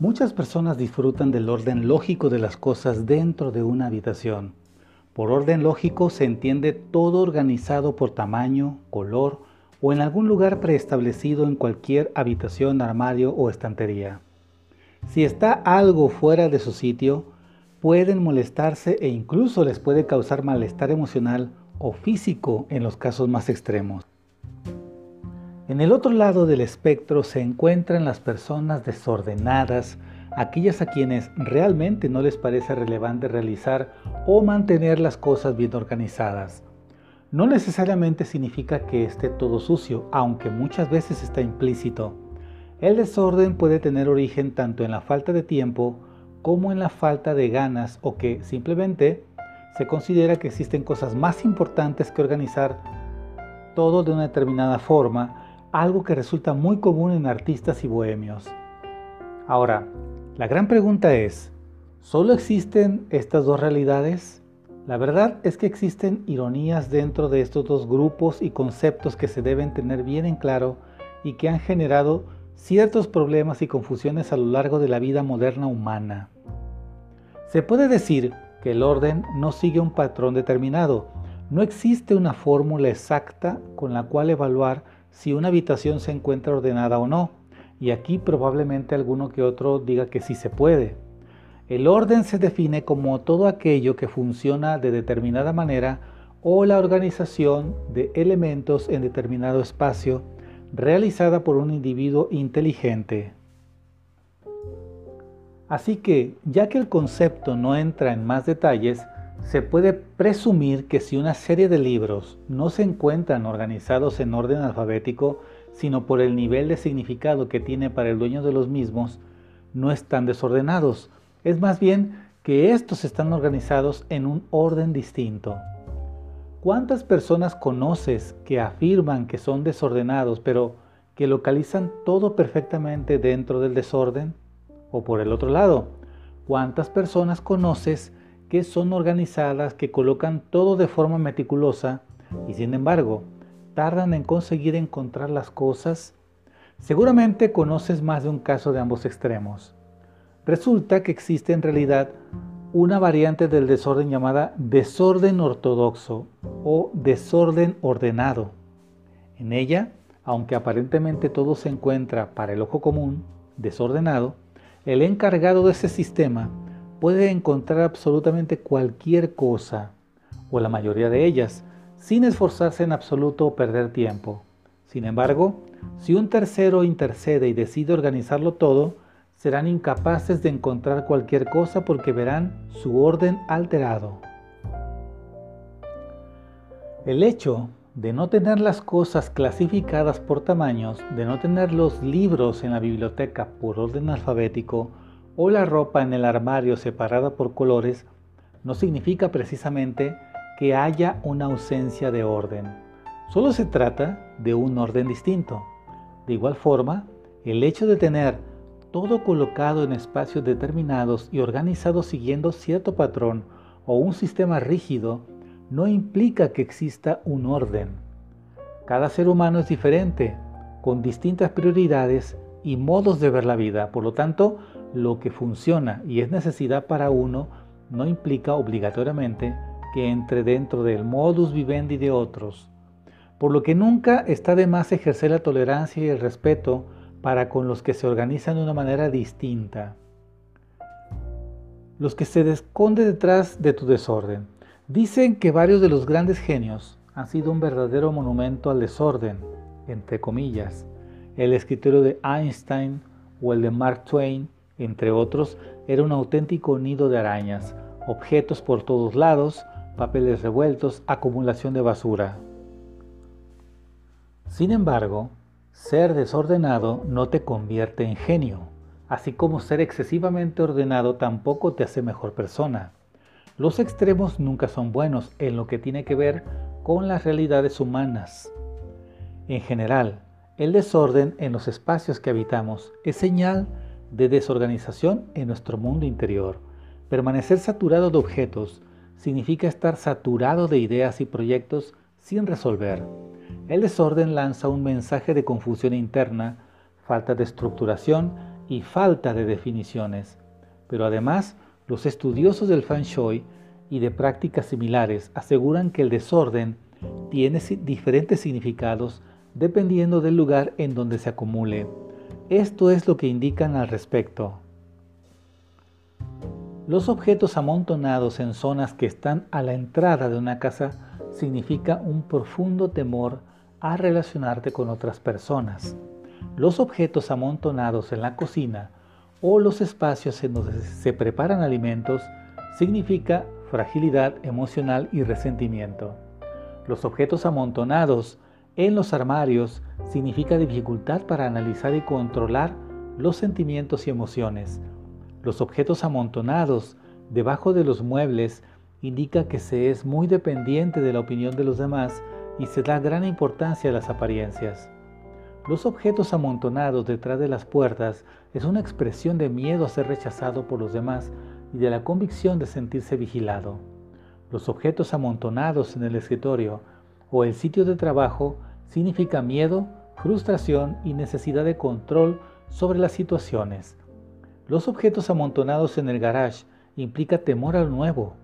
Muchas personas disfrutan del orden lógico de las cosas dentro de una habitación. Por orden lógico se entiende todo organizado por tamaño, color o en algún lugar preestablecido en cualquier habitación, armario o estantería. Si está algo fuera de su sitio, pueden molestarse e incluso les puede causar malestar emocional o físico en los casos más extremos. En el otro lado del espectro se encuentran las personas desordenadas, aquellas a quienes realmente no les parece relevante realizar o mantener las cosas bien organizadas. No necesariamente significa que esté todo sucio, aunque muchas veces está implícito. El desorden puede tener origen tanto en la falta de tiempo como en la falta de ganas o que simplemente se considera que existen cosas más importantes que organizar todo de una determinada forma algo que resulta muy común en artistas y bohemios. Ahora, la gran pregunta es, ¿solo existen estas dos realidades? La verdad es que existen ironías dentro de estos dos grupos y conceptos que se deben tener bien en claro y que han generado ciertos problemas y confusiones a lo largo de la vida moderna humana. Se puede decir que el orden no sigue un patrón determinado. No existe una fórmula exacta con la cual evaluar si una habitación se encuentra ordenada o no. Y aquí probablemente alguno que otro diga que sí se puede. El orden se define como todo aquello que funciona de determinada manera o la organización de elementos en determinado espacio realizada por un individuo inteligente. Así que, ya que el concepto no entra en más detalles, se puede presumir que si una serie de libros no se encuentran organizados en orden alfabético, sino por el nivel de significado que tiene para el dueño de los mismos, no están desordenados. Es más bien que estos están organizados en un orden distinto. ¿Cuántas personas conoces que afirman que son desordenados, pero que localizan todo perfectamente dentro del desorden? O por el otro lado, ¿cuántas personas conoces que son organizadas, que colocan todo de forma meticulosa y sin embargo tardan en conseguir encontrar las cosas, seguramente conoces más de un caso de ambos extremos. Resulta que existe en realidad una variante del desorden llamada desorden ortodoxo o desorden ordenado. En ella, aunque aparentemente todo se encuentra para el ojo común, desordenado, el encargado de ese sistema puede encontrar absolutamente cualquier cosa, o la mayoría de ellas, sin esforzarse en absoluto o perder tiempo. Sin embargo, si un tercero intercede y decide organizarlo todo, serán incapaces de encontrar cualquier cosa porque verán su orden alterado. El hecho de no tener las cosas clasificadas por tamaños, de no tener los libros en la biblioteca por orden alfabético, o la ropa en el armario separada por colores no significa precisamente que haya una ausencia de orden. Solo se trata de un orden distinto. De igual forma, el hecho de tener todo colocado en espacios determinados y organizado siguiendo cierto patrón o un sistema rígido no implica que exista un orden. Cada ser humano es diferente, con distintas prioridades y modos de ver la vida. Por lo tanto, lo que funciona y es necesidad para uno no implica obligatoriamente que entre dentro del modus vivendi de otros, por lo que nunca está de más ejercer la tolerancia y el respeto para con los que se organizan de una manera distinta. Los que se esconden detrás de tu desorden. Dicen que varios de los grandes genios han sido un verdadero monumento al desorden, entre comillas. El escritorio de Einstein o el de Mark Twain entre otros, era un auténtico nido de arañas, objetos por todos lados, papeles revueltos, acumulación de basura. Sin embargo, ser desordenado no te convierte en genio, así como ser excesivamente ordenado tampoco te hace mejor persona. Los extremos nunca son buenos en lo que tiene que ver con las realidades humanas. En general, el desorden en los espacios que habitamos es señal de desorganización en nuestro mundo interior. Permanecer saturado de objetos significa estar saturado de ideas y proyectos sin resolver. El desorden lanza un mensaje de confusión interna, falta de estructuración y falta de definiciones. Pero además, los estudiosos del Feng Shui y de prácticas similares aseguran que el desorden tiene diferentes significados dependiendo del lugar en donde se acumule. Esto es lo que indican al respecto. Los objetos amontonados en zonas que están a la entrada de una casa significa un profundo temor a relacionarte con otras personas. Los objetos amontonados en la cocina o los espacios en donde se preparan alimentos significa fragilidad emocional y resentimiento. Los objetos amontonados en los armarios significa dificultad para analizar y controlar los sentimientos y emociones. Los objetos amontonados debajo de los muebles indica que se es muy dependiente de la opinión de los demás y se da gran importancia a las apariencias. Los objetos amontonados detrás de las puertas es una expresión de miedo a ser rechazado por los demás y de la convicción de sentirse vigilado. Los objetos amontonados en el escritorio o el sitio de trabajo significa miedo, frustración y necesidad de control sobre las situaciones. Los objetos amontonados en el garage implica temor al nuevo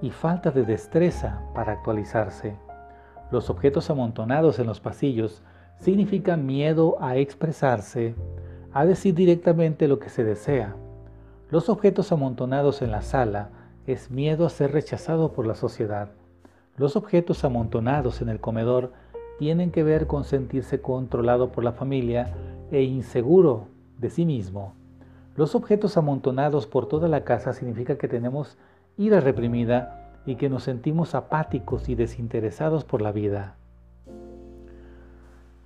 y falta de destreza para actualizarse. Los objetos amontonados en los pasillos significan miedo a expresarse, a decir directamente lo que se desea. Los objetos amontonados en la sala es miedo a ser rechazado por la sociedad. Los objetos amontonados en el comedor tienen que ver con sentirse controlado por la familia e inseguro de sí mismo. Los objetos amontonados por toda la casa significa que tenemos ira reprimida y que nos sentimos apáticos y desinteresados por la vida.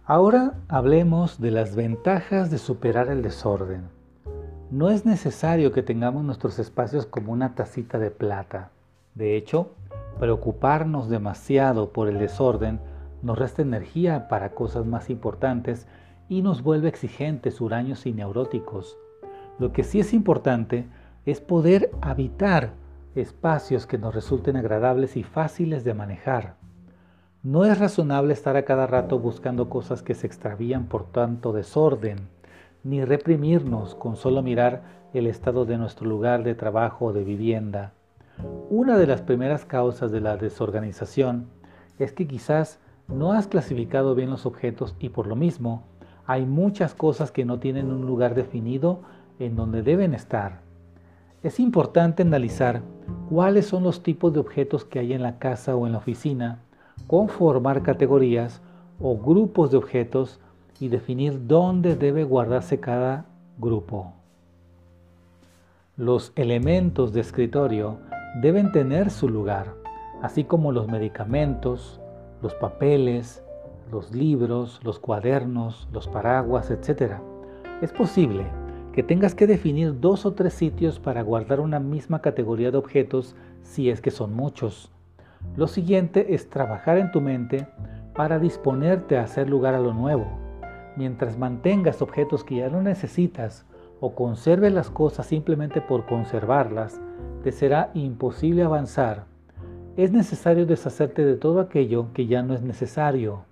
Ahora hablemos de las ventajas de superar el desorden. No es necesario que tengamos nuestros espacios como una tacita de plata. De hecho, preocuparnos demasiado por el desorden nos resta energía para cosas más importantes y nos vuelve exigentes, huraños y neuróticos. Lo que sí es importante es poder habitar espacios que nos resulten agradables y fáciles de manejar. No es razonable estar a cada rato buscando cosas que se extravían por tanto desorden, ni reprimirnos con solo mirar el estado de nuestro lugar de trabajo o de vivienda. Una de las primeras causas de la desorganización es que quizás no has clasificado bien los objetos y por lo mismo hay muchas cosas que no tienen un lugar definido en donde deben estar. Es importante analizar cuáles son los tipos de objetos que hay en la casa o en la oficina, conformar categorías o grupos de objetos y definir dónde debe guardarse cada grupo. Los elementos de escritorio deben tener su lugar, así como los medicamentos, los papeles, los libros, los cuadernos, los paraguas, etc. Es posible que tengas que definir dos o tres sitios para guardar una misma categoría de objetos si es que son muchos. Lo siguiente es trabajar en tu mente para disponerte a hacer lugar a lo nuevo. Mientras mantengas objetos que ya no necesitas o conserves las cosas simplemente por conservarlas, te será imposible avanzar. Es necesario deshacerte de todo aquello que ya no es necesario.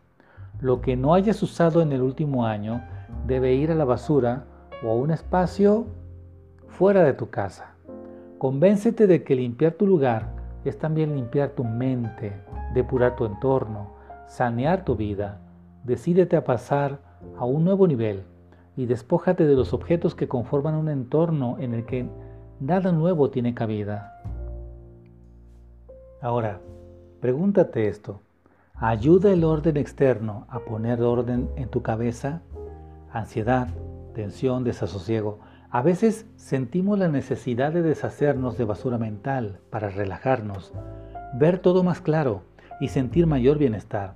Lo que no hayas usado en el último año debe ir a la basura o a un espacio fuera de tu casa. Convéncete de que limpiar tu lugar es también limpiar tu mente, depurar tu entorno, sanear tu vida. Decídete a pasar a un nuevo nivel y despójate de los objetos que conforman un entorno en el que nada nuevo tiene cabida. Ahora, pregúntate esto. ¿Ayuda el orden externo a poner orden en tu cabeza? Ansiedad, tensión, desasosiego. A veces sentimos la necesidad de deshacernos de basura mental para relajarnos, ver todo más claro y sentir mayor bienestar.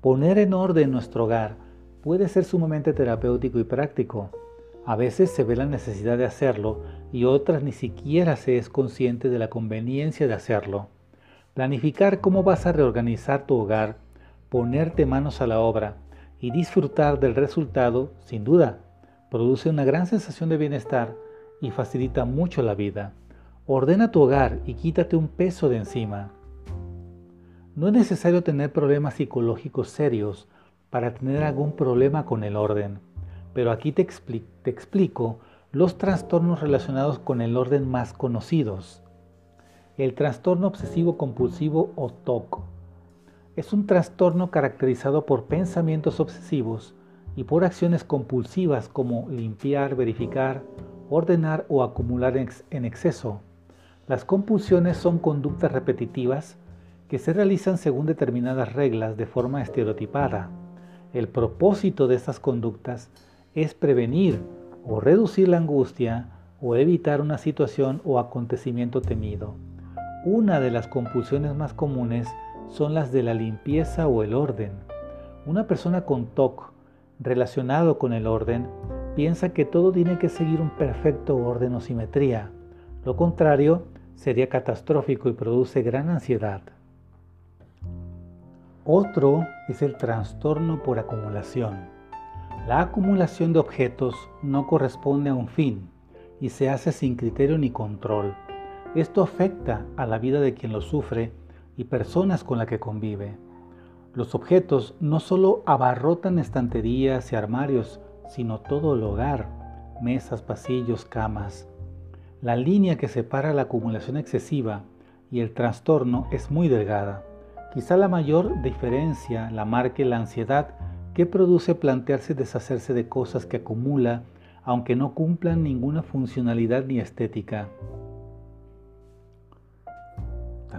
Poner en orden nuestro hogar puede ser sumamente terapéutico y práctico. A veces se ve la necesidad de hacerlo y otras ni siquiera se es consciente de la conveniencia de hacerlo. Planificar cómo vas a reorganizar tu hogar, ponerte manos a la obra y disfrutar del resultado, sin duda, produce una gran sensación de bienestar y facilita mucho la vida. Ordena tu hogar y quítate un peso de encima. No es necesario tener problemas psicológicos serios para tener algún problema con el orden, pero aquí te, explico los trastornos relacionados con el orden más conocidos. El trastorno obsesivo compulsivo o TOC es un trastorno caracterizado por pensamientos obsesivos y por acciones compulsivas como limpiar, verificar, ordenar o acumular en exceso. Las compulsiones son conductas repetitivas que se realizan según determinadas reglas de forma estereotipada. El propósito de estas conductas es prevenir o reducir la angustia o evitar una situación o acontecimiento temido. Una de las compulsiones más comunes son las de la limpieza o el orden. Una persona con TOC relacionado con el orden piensa que todo tiene que seguir un perfecto orden o simetría. Lo contrario sería catastrófico y produce gran ansiedad. Otro es el trastorno por acumulación. La acumulación de objetos no corresponde a un fin y se hace sin criterio ni control. Esto afecta a la vida de quien lo sufre y personas con las que convive. Los objetos no solo abarrotan estanterías y armarios, sino todo el hogar, mesas, pasillos, camas. La línea que separa la acumulación excesiva y el trastorno es muy delgada. Quizá la mayor diferencia la marque la ansiedad que produce plantearse deshacerse de cosas que acumula aunque no cumplan ninguna funcionalidad ni estética.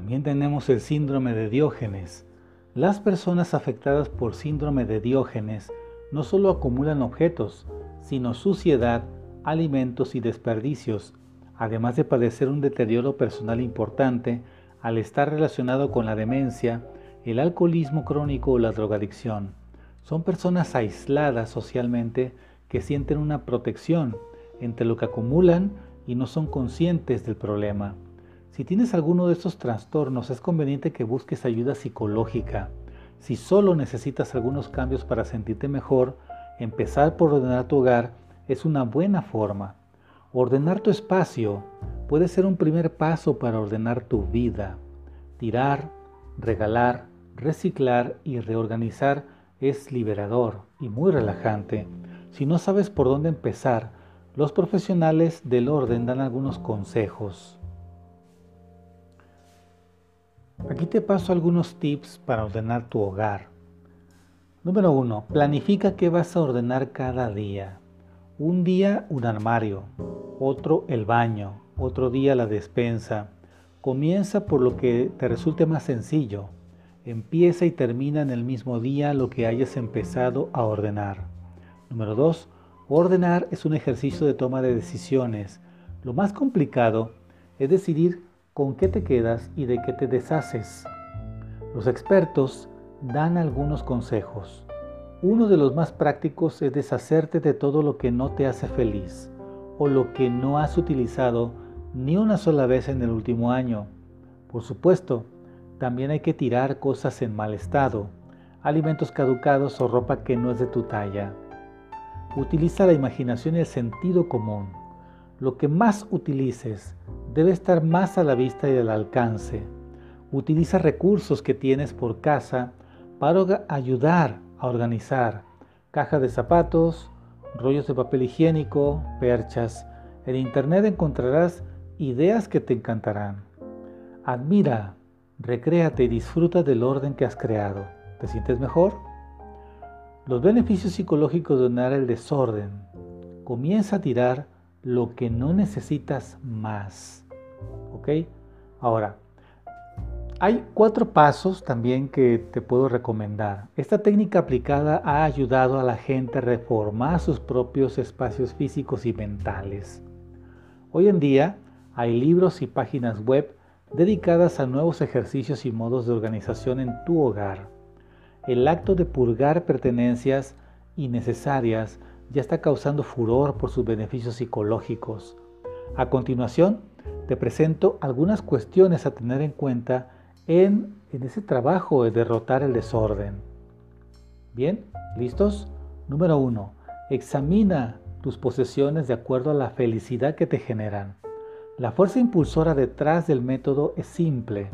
También tenemos el síndrome de Diógenes. Las personas afectadas por síndrome de Diógenes no solo acumulan objetos, sino suciedad, alimentos y desperdicios, además de padecer un deterioro personal importante al estar relacionado con la demencia, el alcoholismo crónico o la drogadicción. Son personas aisladas socialmente que sienten una protección entre lo que acumulan y no son conscientes del problema. Si tienes alguno de estos trastornos, es conveniente que busques ayuda psicológica. Si solo necesitas algunos cambios para sentirte mejor, empezar por ordenar tu hogar es una buena forma. Ordenar tu espacio puede ser un primer paso para ordenar tu vida. Tirar, regalar, reciclar y reorganizar es liberador y muy relajante. Si no sabes por dónde empezar, los profesionales del orden dan algunos consejos. Aquí te paso algunos tips para ordenar tu hogar. Número 1. Planifica qué vas a ordenar cada día. Un día un armario, otro el baño, otro día la despensa. Comienza por lo que te resulte más sencillo. Empieza y termina en el mismo día lo que hayas empezado a ordenar. Número 2. Ordenar es un ejercicio de toma de decisiones. Lo más complicado es decidir con qué te quedas y de qué te deshaces. Los expertos dan algunos consejos. Uno de los más prácticos es deshacerte de todo lo que no te hace feliz o lo que no has utilizado ni una sola vez en el último año. Por supuesto, también hay que tirar cosas en mal estado, alimentos caducados o ropa que no es de tu talla. Utiliza la imaginación y el sentido común. Lo que más utilices debe estar más a la vista y al alcance. Utiliza recursos que tienes por casa para ayudar a organizar. Caja de zapatos, rollos de papel higiénico, perchas. En internet encontrarás ideas que te encantarán. Admira, recréate y disfruta del orden que has creado. ¿Te sientes mejor? Los beneficios psicológicos de donar el desorden. Comienza a tirar lo que no necesitas más. ¿Ok? Ahora, hay cuatro pasos también que te puedo recomendar. Esta técnica aplicada ha ayudado a la gente a reformar sus propios espacios físicos y mentales. Hoy en día hay libros y páginas web dedicadas a nuevos ejercicios y modos de organización en tu hogar. El acto de purgar pertenencias innecesarias ya está causando furor por sus beneficios psicológicos. A continuación, te presento algunas cuestiones a tener en cuenta en, en ese trabajo de derrotar el desorden. Bien, ¿listos? Número 1. Examina tus posesiones de acuerdo a la felicidad que te generan. La fuerza impulsora detrás del método es simple.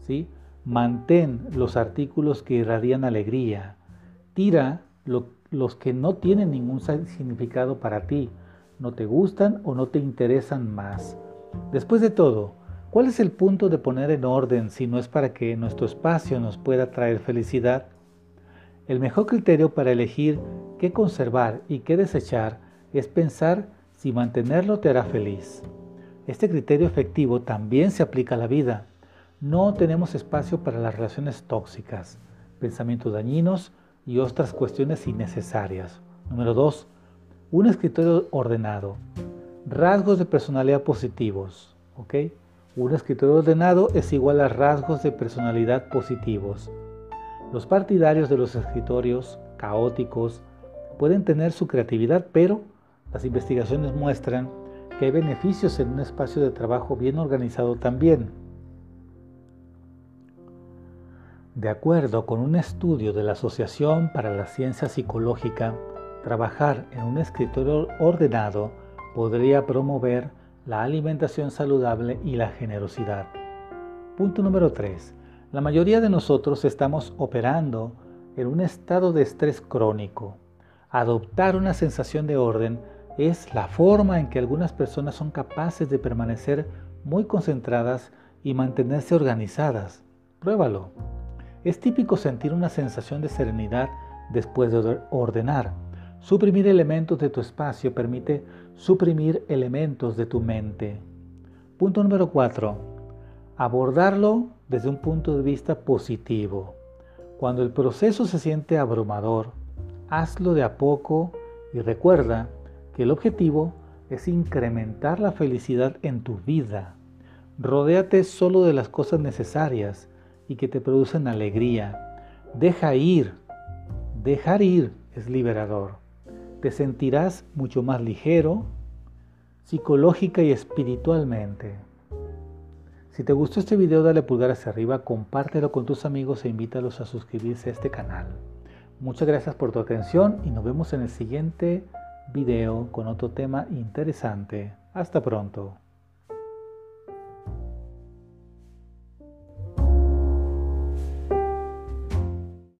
¿sí? Mantén los artículos que irradian alegría. Tira los que no tienen ningún significado para ti. no te gustan o no te interesan más. Después de todo, ¿cuál es el punto de poner en orden si no es para que nuestro espacio nos pueda traer felicidad? El mejor criterio para elegir qué conservar y qué desechar es pensar si mantenerlo te hará feliz. Este criterio efectivo también se aplica a la vida. No tenemos espacio para las relaciones tóxicas, pensamientos dañinos y otras cuestiones innecesarias. Número 2. Un escritorio ordenado. Rasgos de personalidad positivos. ¿ok? Un escritorio ordenado es igual a rasgos de personalidad positivos. Los partidarios de los escritorios caóticos pueden tener su creatividad, pero las investigaciones muestran que hay beneficios en un espacio de trabajo bien organizado también. De acuerdo con un estudio de la Asociación para la Ciencia Psicológica, trabajar en un escritorio ordenado podría promover la alimentación saludable y la generosidad. Punto número 3. La mayoría de nosotros estamos operando en un estado de estrés crónico. Adoptar una sensación de orden es la forma en que algunas personas son capaces de permanecer muy concentradas y mantenerse organizadas. Pruébalo. Es típico sentir una sensación de serenidad después de ordenar. Suprimir elementos de tu espacio permite suprimir elementos de tu mente. Punto número 4. Abordarlo desde un punto de vista positivo. Cuando el proceso se siente abrumador, hazlo de a poco y recuerda que el objetivo es incrementar la felicidad en tu vida. Rodéate solo de las cosas necesarias y que te producen alegría. Deja ir. Dejar ir es liberador. Te sentirás mucho más ligero, psicológica y espiritualmente. Si te gustó este video dale pulgar hacia arriba, compártelo con tus amigos e invítalos a suscribirse a este canal. Muchas gracias por tu atención y nos vemos en el siguiente video con otro tema interesante. Hasta pronto.